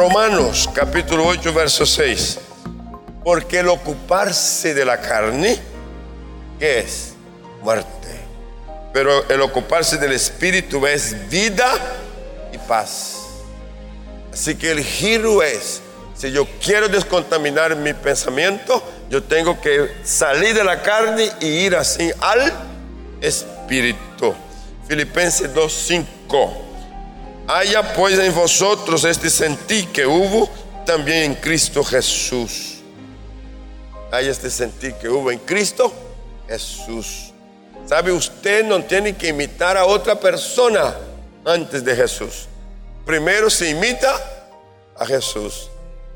Romanos capítulo 8, verso 6. Porque el ocuparse de la carne, ¿qué es? Muerte. Pero el ocuparse del espíritu es vida y paz. Así que el giro es, si yo quiero descontaminar mi pensamiento, yo tengo que salir de la carne y ir así al espíritu. Filipenses 2.5. Haya pues en vosotros este sentir que hubo también en Cristo Jesús. Hay este sentir que hubo en Cristo Jesús. ¿Sabe? Usted no tiene que imitar a otra persona antes de Jesús. Primero se imita a Jesús.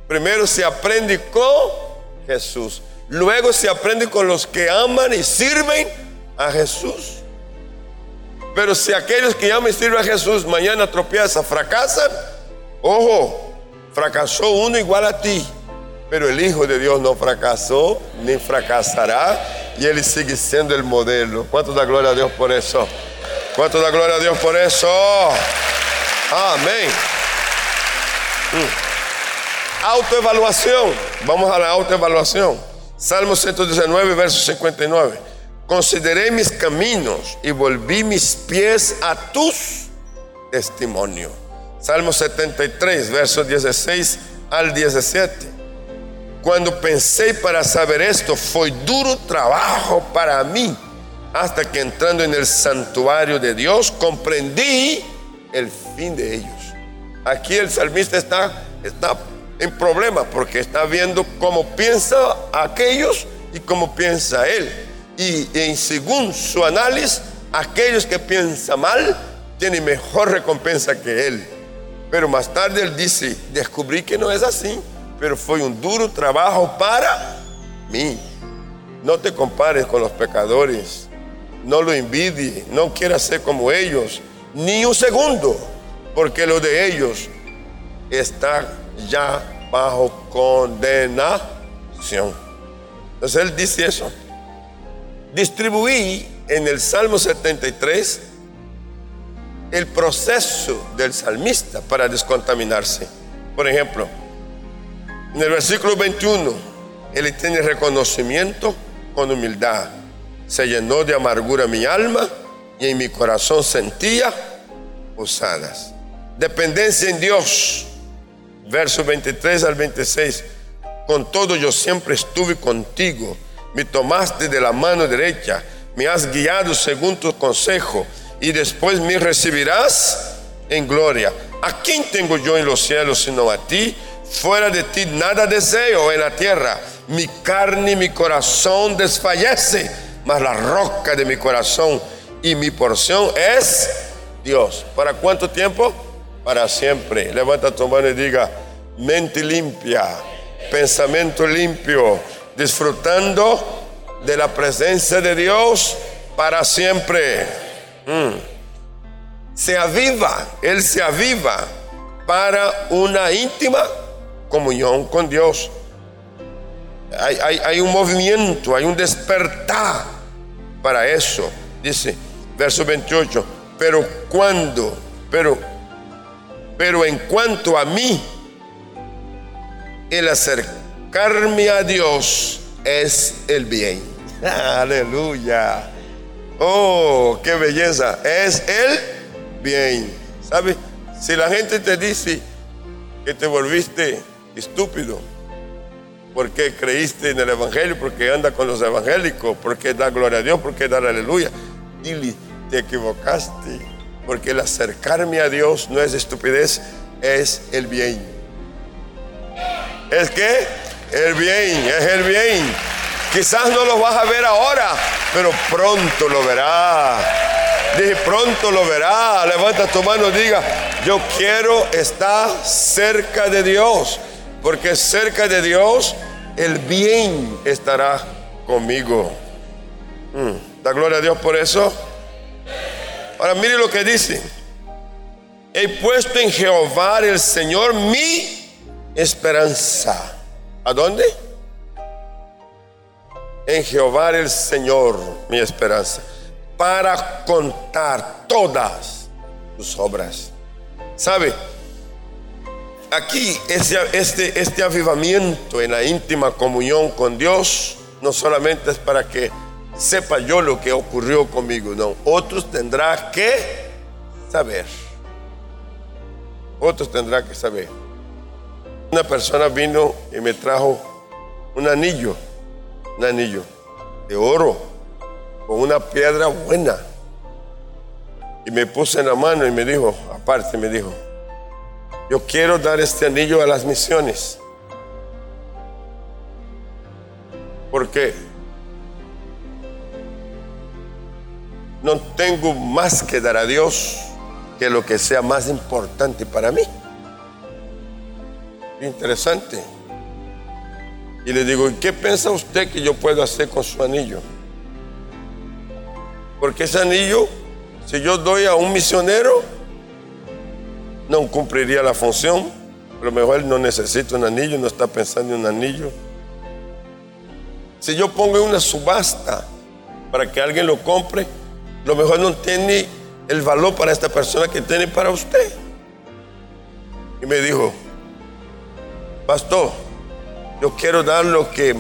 Primero se aprende con Jesús. Luego se aprende con los que aman y sirven a Jesús. Pero si aquellos que aman y sirven a Jesús mañana tropiezan, fracasan, ojo, fracasó uno igual a ti. Pero el Hijo de Dios no fracasó ni fracasará y Él sigue siendo el modelo. ¿Cuánto da gloria a Dios por eso? ¿Cuánto da gloria a Dios por eso? Amén. Mm. Autoevaluación. Vamos a la autoevaluación. Salmo 119, verso 59. Consideré mis caminos y volví mis pies a tus testimonios. Salmo 73, versos 16 al 17. Cuando pensé para saber esto, fue duro trabajo para mí, hasta que entrando en el santuario de Dios, comprendí el fin de ellos. Aquí el salmista está, está en problema porque está viendo cómo piensa aquellos y cómo piensa él. Y, y según su análisis, aquellos que piensan mal tienen mejor recompensa que él. Pero más tarde él dice, descubrí que no es así, pero fue un duro trabajo para mí. No te compares con los pecadores, no lo envidie, no quieras ser como ellos ni un segundo, porque lo de ellos está ya bajo condenación. Entonces él dice eso. Distribuí en el Salmo 73 el proceso del salmista para descontaminarse. Por ejemplo, en el versículo 21, él tiene reconocimiento con humildad. Se llenó de amargura mi alma y en mi corazón sentía usadas. Dependencia en Dios, versos 23 al 26. Con todo yo siempre estuve contigo, me tomaste de la mano derecha, me has guiado según tu consejo y después me recibirás en gloria. ¿A quién tengo yo en los cielos sino a ti? Fuera de ti nada deseo en la tierra. Mi carne y mi corazón desfallece, mas la roca de mi corazón y mi porción es Dios. ¿Para cuánto tiempo? Para siempre. Levanta tu mano y diga, mente limpia, pensamiento limpio, disfrutando de la presencia de Dios para siempre. Mm. Se aviva, Él se aviva para una íntima comunión con Dios. Hay, hay, un movimiento, hay un despertar para eso. Dice, verso 28, pero cuando, pero, pero en cuanto a mí, el acercarme a Dios es el bien. Aleluya. Oh, qué belleza. Es el bien. ¿Sabe? Si la gente te dice que te volviste estúpido, porque creíste en el Evangelio, porque anda con los evangélicos, porque da gloria a Dios, porque da aleluya, dile, te equivocaste, porque el acercarme a Dios no es estupidez, es el bien. ¿Es que El bien, es el bien. Quizás no lo vas a ver ahora, pero pronto lo verás. Dije, pronto lo verás. Levanta tu mano y diga, yo quiero estar cerca de Dios, porque cerca de Dios el bien estará conmigo. Mm, da gloria a Dios por eso. Ahora mire lo que dice. He puesto en Jehová el Señor mi esperanza. ¿A dónde? En Jehová el Señor mi esperanza. Para contar todas sus obras. ¿Sabe? aquí este, este avivamiento en la íntima comunión con Dios no solamente es para que sepa yo lo que ocurrió conmigo, no. Otros tendrán que saber. Otros tendrán que saber. Una persona vino y me trajo un anillo, un anillo de oro con una piedra buena. Y me puse en la mano y me dijo, aparte me dijo, yo quiero dar este anillo a las misiones. Porque no tengo más que dar a Dios que lo que sea más importante para mí. Interesante. Y le digo, ¿y qué piensa usted que yo puedo hacer con su anillo? Porque ese anillo, si yo doy a un misionero, no cumpliría la función. A lo mejor él no necesita un anillo, no está pensando en un anillo. Si yo pongo una subasta para que alguien lo compre, lo mejor no tiene el valor para esta persona que tiene para usted. Y me dijo, pastor, yo quiero dar lo que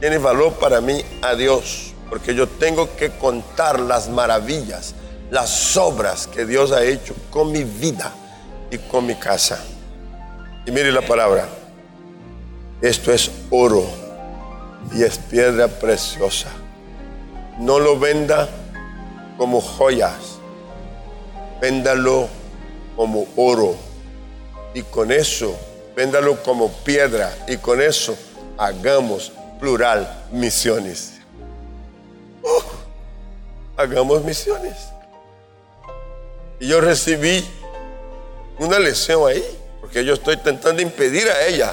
tiene valor para mí a Dios, porque yo tengo que contar las maravillas, las obras que Dios ha hecho con mi vida y con mi casa. Y mire la palabra, esto es oro y es piedra preciosa. No lo venda como joyas, véndalo como oro. Y con eso, véndalo como piedra. Y con eso, hagamos plural misiones. Uh, hagamos misiones. Y yo recibí una lección ahí, porque yo estoy intentando impedir a ella.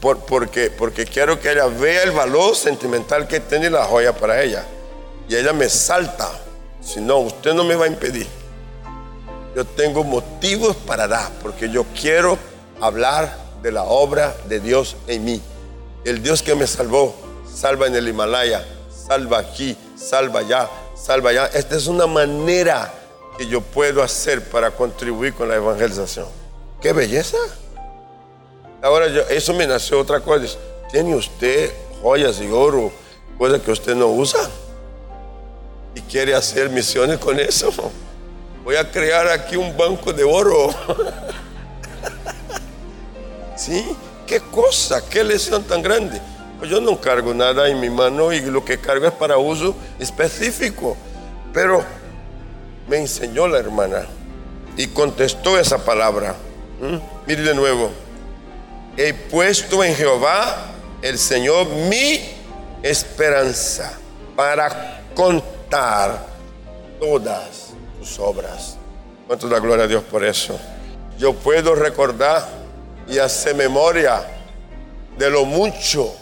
porque, porque quiero que ella vea el valor sentimental que tiene la joya para ella y ella me salta. Si no, usted no me va a impedir. Yo tengo motivos para dar, porque yo quiero hablar de la obra de Dios en mí. El Dios que me salvó, salva en el Himalaya, salva aquí, salva allá, salva allá. Esta es una manera que yo puedo hacer para contribuir con la evangelización. ¡Qué belleza! Ahora, eso me nació otra cosa. ¿Tiene usted joyas y oro, cosas que usted no usa? y quiere hacer misiones con eso. Voy a crear aquí un banco de oro. ¿Sí? ¿Qué cosa? ¿Qué lesión tan grande? Pues yo no cargo nada en mi mano y lo que cargo es para uso específico. Pero me enseñó la hermana y contestó esa palabra. ¿Mm? Mire de nuevo. He puesto en Jehová el Señor mi esperanza para contar todas tus obras. ¿Cuánto da gloria a Dios por eso? Yo puedo recordar y hacer memoria de lo mucho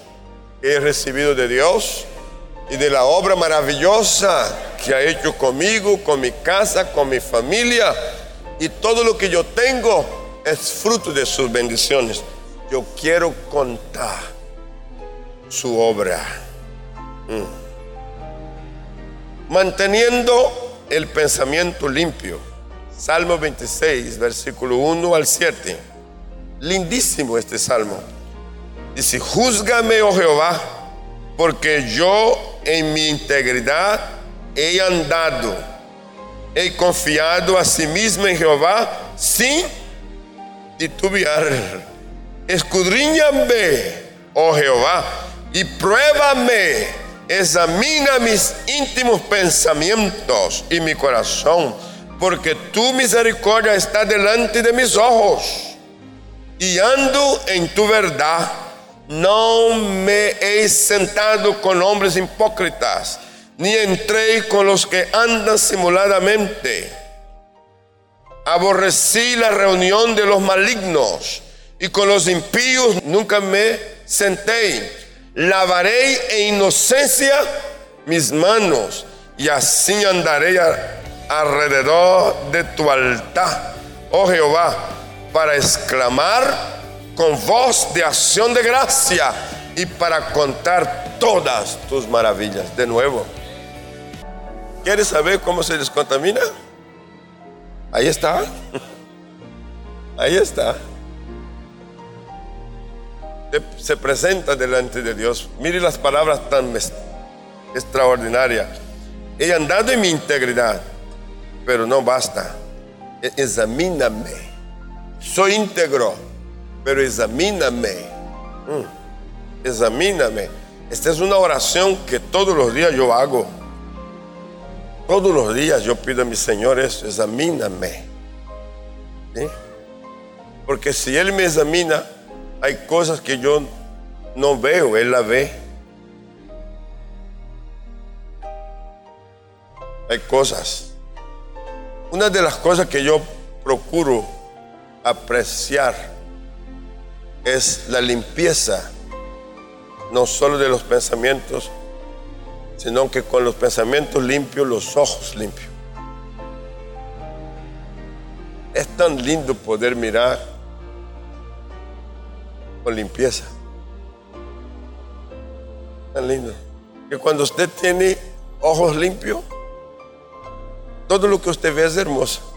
que he recibido de Dios y de la obra maravillosa que ha hecho conmigo, con mi casa, con mi familia. Y todo lo que yo tengo es fruto de sus bendiciones. Yo quiero contar su obra. Mm manteniendo el pensamiento limpio. Salmo 26, versículo 1 al 7. Lindísimo este salmo. Dice, júzgame, oh Jehová, porque yo en mi integridad he andado. He confiado a sí mismo en Jehová sin titubear. Escudriñame, oh Jehová, y pruébame examina mis íntimos pensamientos y mi corazón, porque tu misericordia está delante de mis ojos y ando en tu verdad. No me he sentado con hombres hipócritas, ni entré con los que andan simuladamente. Aborrecí la reunión de los malignos y con los impíos nunca me senté lavaré en inocencia mis manos y así andaré alrededor de tu altar, oh Jehová, para exclamar con voz de acción de gracia y para contar todas tus maravillas. De nuevo, ¿quieres saber cómo se descontamina? Ahí está. Ahí está. se presenta delante de Dios. Mire las palabras tan extraordinarias. He andado en mi integridad, pero no basta. E-, examíname. Soy íntegro, pero examíname. Mm. Examíname. Esta es una oración que todos los días yo hago. Todos los días yo pido a mi Señor eso, examíname. Porque si Él me examina, hay cosas que yo no veo, Él la ve. Hay cosas. Una de las cosas que yo procuro apreciar es la limpieza, no solo de los pensamientos, sino que con los pensamientos limpios, los ojos limpios. Es tan lindo poder mirar con limpieza. Tan lindo. Que cuando usted tiene ojos limpios, todo lo que usted ve es hermoso.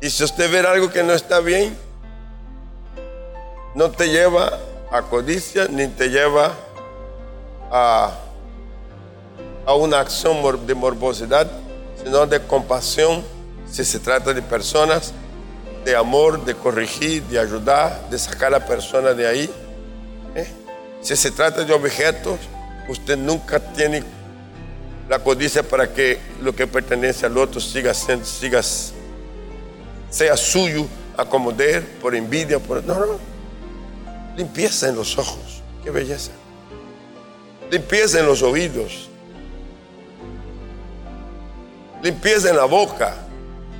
Y si usted ve algo que no está bien, no te lleva a codicia ni te lleva a, a una acción de morbosidad, sino de compasión si se trata de personas de amor, de corregir, de ayudar, de sacar a la persona de ahí. ¿eh? Si se trata de objetos, usted nunca tiene la codicia para que lo que pertenece al otro siga siendo, siga, sea suyo, acomodar por envidia, por... No, no. Limpieza en los ojos. Qué belleza. Limpieza en los oídos. Limpieza en la boca.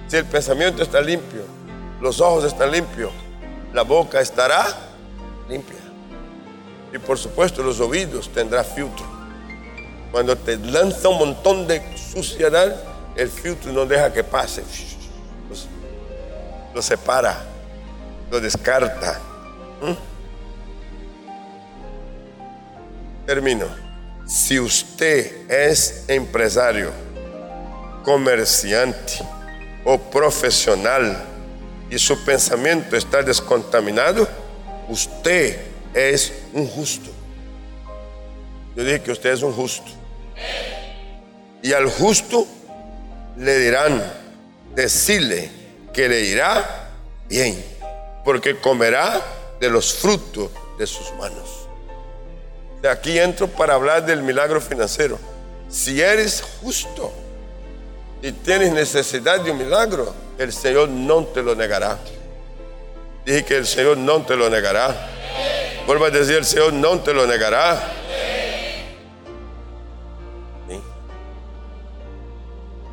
Si el pensamiento está limpio los ojos están limpios, la boca estará limpia. Y por supuesto los oídos tendrá filtro. Cuando te lanza un montón de suciedad, el filtro no deja que pase. Lo, separa, lo descarta. ¿Mm? Termino. Si usted es empresario, comerciante o profesional, y su pensamiento está descontaminado, usted es un justo. Yo dije que usted es un justo. Y al justo le dirán, decirle que le irá bien, porque comerá de los frutos de sus manos. De aquí entro para hablar del milagro financiero. Si eres justo y tienes necesidad de un milagro, el Señor no te lo negará. Dije que el Señor no te lo negará. Vuelvo a decir, el Señor no te lo negará.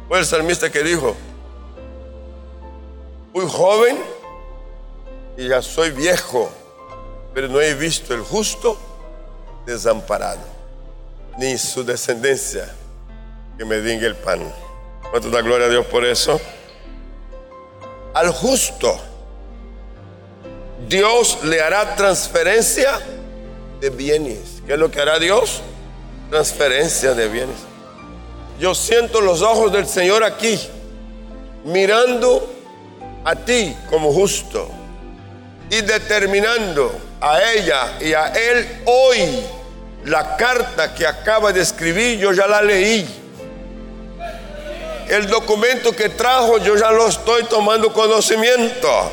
Fue el salmista que dijo, muy joven y ya soy viejo, pero no he visto el justo desamparado, ni su descendencia que me diga el pan. ¿Cuánto da gloria a Dios por eso? al justo, Dios le hará transferencia de bienes. ¿Qué es lo que hará Dios? Transferencia de bienes. Yo siento los ojos del Señor aquí, mirando a ti como justo y determinando a ella y a él hoy la carta que acaba de escribir, yo ya la leí el documento que trajo yo ya lo estoy tomando conocimiento.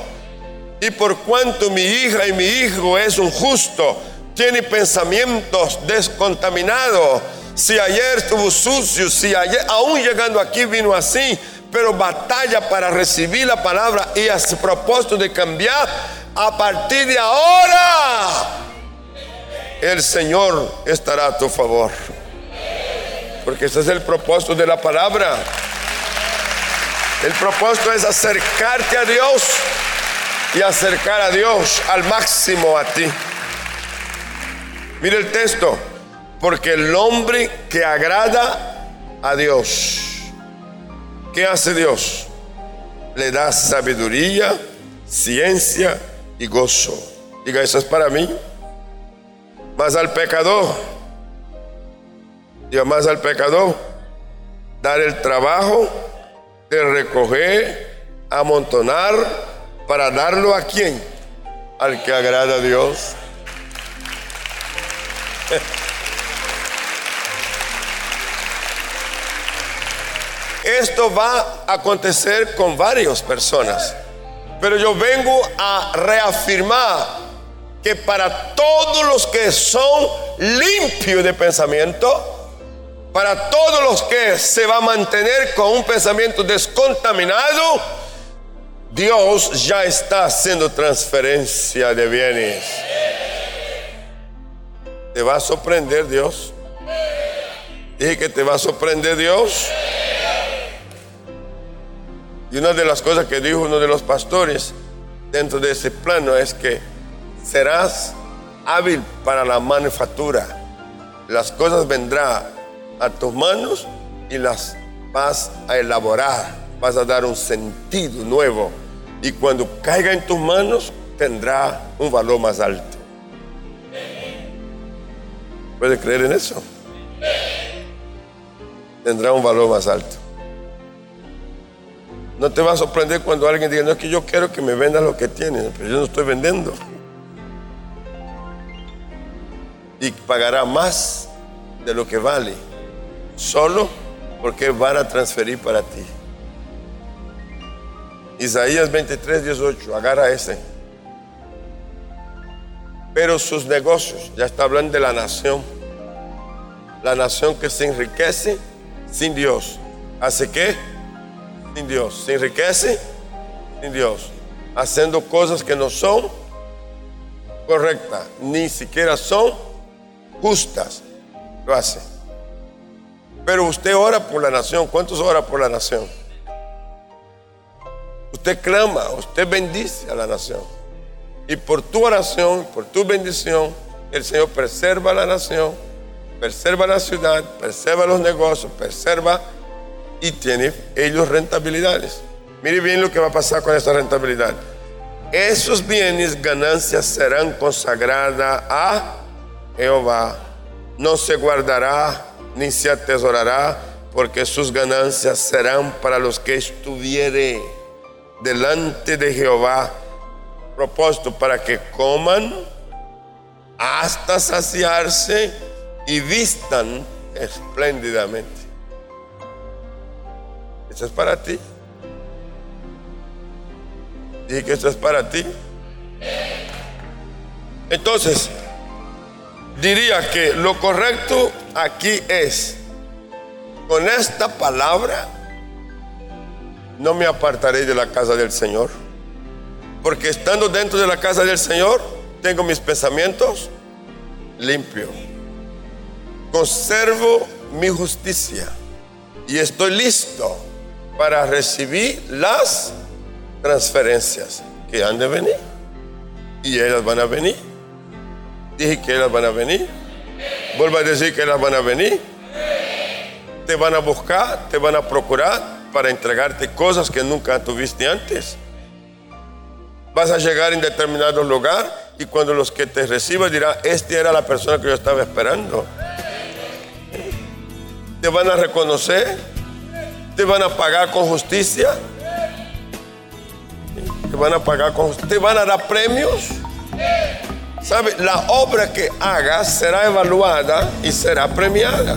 Y por cuanto mi hija y mi hijo es un justo, tiene pensamientos descontaminados. Si ayer estuvo sucio, si ayer, aún llegando aquí vino así, pero batalla para recibir la palabra y a su propósito de cambiar, a partir de ahora, el Señor estará a tu favor. Porque ese es el propósito de la palabra. El propósito es acercarte a Dios y acercar a Dios al máximo a ti. Mire el texto, porque el hombre que agrada a Dios, ¿qué hace Dios? Le da sabiduría, ciencia y gozo. Diga, eso es para mí. Más al pecador, diga más al pecador, dar el trabajo de recoger, amontonar, para darlo a quién? al que agrada a Dios. Esto va a acontecer con varias personas, pero yo vengo a reafirmar que para todos los que son limpios de pensamiento, para todos los que se va a mantener con un pensamiento descontaminado, Dios ya está haciendo transferencia de bienes. ¿Te va a sorprender Dios? Dije que te va a sorprender Dios. Y una de las cosas que dijo uno de los pastores dentro de ese plano es que serás hábil para la manufactura. Las cosas vendrán a tus manos y las vas a elaborar, vas a dar un sentido nuevo. Y cuando caiga en tus manos tendrá un valor más alto. ¿Puede creer en eso? Tendrá un valor más alto. No te va a sorprender cuando alguien diga, no es que yo quiero que me venda lo que tienes, pero yo no estoy vendiendo. Y pagará más de lo que vale solo porque van a transferir para ti. Isaías 23, 18, agarra ese. Pero sus negocios, ya está hablando de la nación, la nación que se enriquece sin Dios. ¿Hace qué? Sin Dios. Se enriquece sin Dios. Haciendo cosas que no son correctas, ni siquiera son justas. Lo hace. Pero usted ora por la nación. ¿Cuántos ora por la nación? Usted clama, usted bendice a la nación. Y por tu oración, por tu bendición, el Señor preserva la nación, preserva la ciudad, preserva los negocios, preserva y tiene ellos rentabilidades. Mire bien lo que va a pasar con esta rentabilidad. Esos bienes, ganancias serán consagradas a Jehová. No se guardará ni se atesorará, porque sus ganancias serán para los que estuviere delante de Jehová. Propósito para que coman hasta saciarse y vistan espléndidamente. Eso es para ti. Dije que esto es para ti. Entonces, diría que lo correcto aquí es, con esta palabra, no me apartaré de la casa del Señor, porque estando dentro de la casa del Señor, tengo mis pensamientos limpios, conservo mi justicia y estoy listo para recibir las transferencias que han de venir. Y ellas van a venir. Dije que ellas van a venir. Vuelvo a decir que ellas van a venir. Te van a buscar, te van a procurar para entregarte cosas que nunca tuviste antes. Vas a llegar en determinado lugar y cuando los que te reciban dirán, esta era la persona que yo estaba esperando. Te van a reconocer, te van a pagar con justicia, te van a pagar con te van a dar premios. ¿Sabe? La obra que hagas será evaluada y será premiada.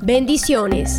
Bendiciones.